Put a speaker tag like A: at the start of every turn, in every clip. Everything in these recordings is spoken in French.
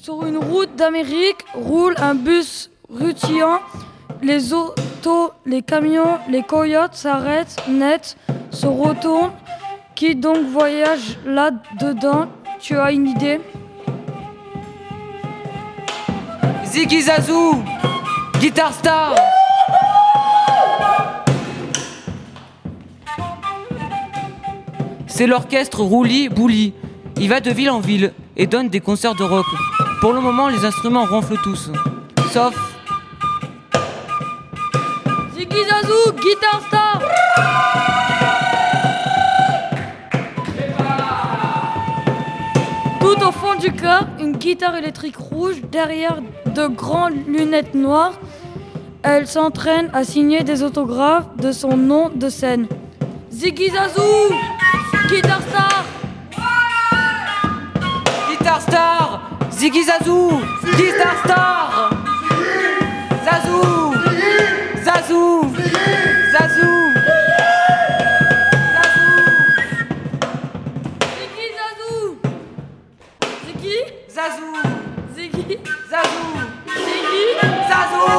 A: Sur une route d'Amérique roule un bus rutilant. Les autos, les camions, les coyotes s'arrêtent net, se retournent. Qui donc voyage là-dedans? Tu as une idée?
B: Ziggy Zazou Guitar Star C'est l'orchestre Rouli Bouli. Il va de ville en ville et donne des concerts de rock. Pour le moment, les instruments ronflent tous. Sauf
A: Ziggy Zazou, Guitar Star Tout au fond du cas, une guitare électrique rouge derrière de grandes lunettes noires. Elle s'entraîne à signer des autographes de son nom de scène. Ziggy Zazou Guitar Star
B: Guitar Star Ziggy Zazou Guitar Star. Zazou Zazou Zazou.
A: Ziggy Zazou. Ziggy?
B: Zazou.
A: Ziggy?
B: Zazou.
A: Ziggy?
B: Zazou.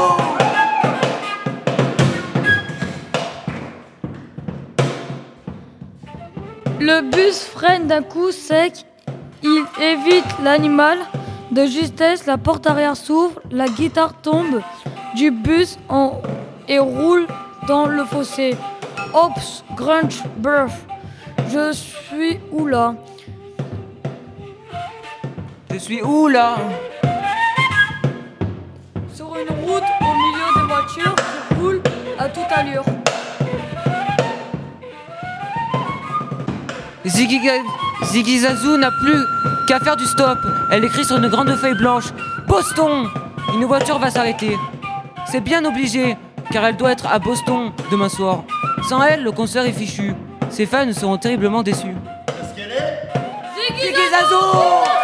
A: Le bus freine d'un coup sec. Il évite l'animal. De justesse, la porte arrière s'ouvre. La guitare tombe du bus en- et roule dans le fossé. Ops, grunge, burf. Je suis où là?
B: Je suis où là?
A: Sur une route au milieu des voitures qui roulent à toute allure.
B: Ziggy, Ziggy Zazou n'a plus qu'à faire du stop. Elle écrit sur une grande feuille blanche Boston Une voiture va s'arrêter. C'est bien obligé, car elle doit être à Boston demain soir. Sans elle, le concert est fichu. Ses fans seront terriblement déçus.
A: Ziggy
B: Ziggy Zazou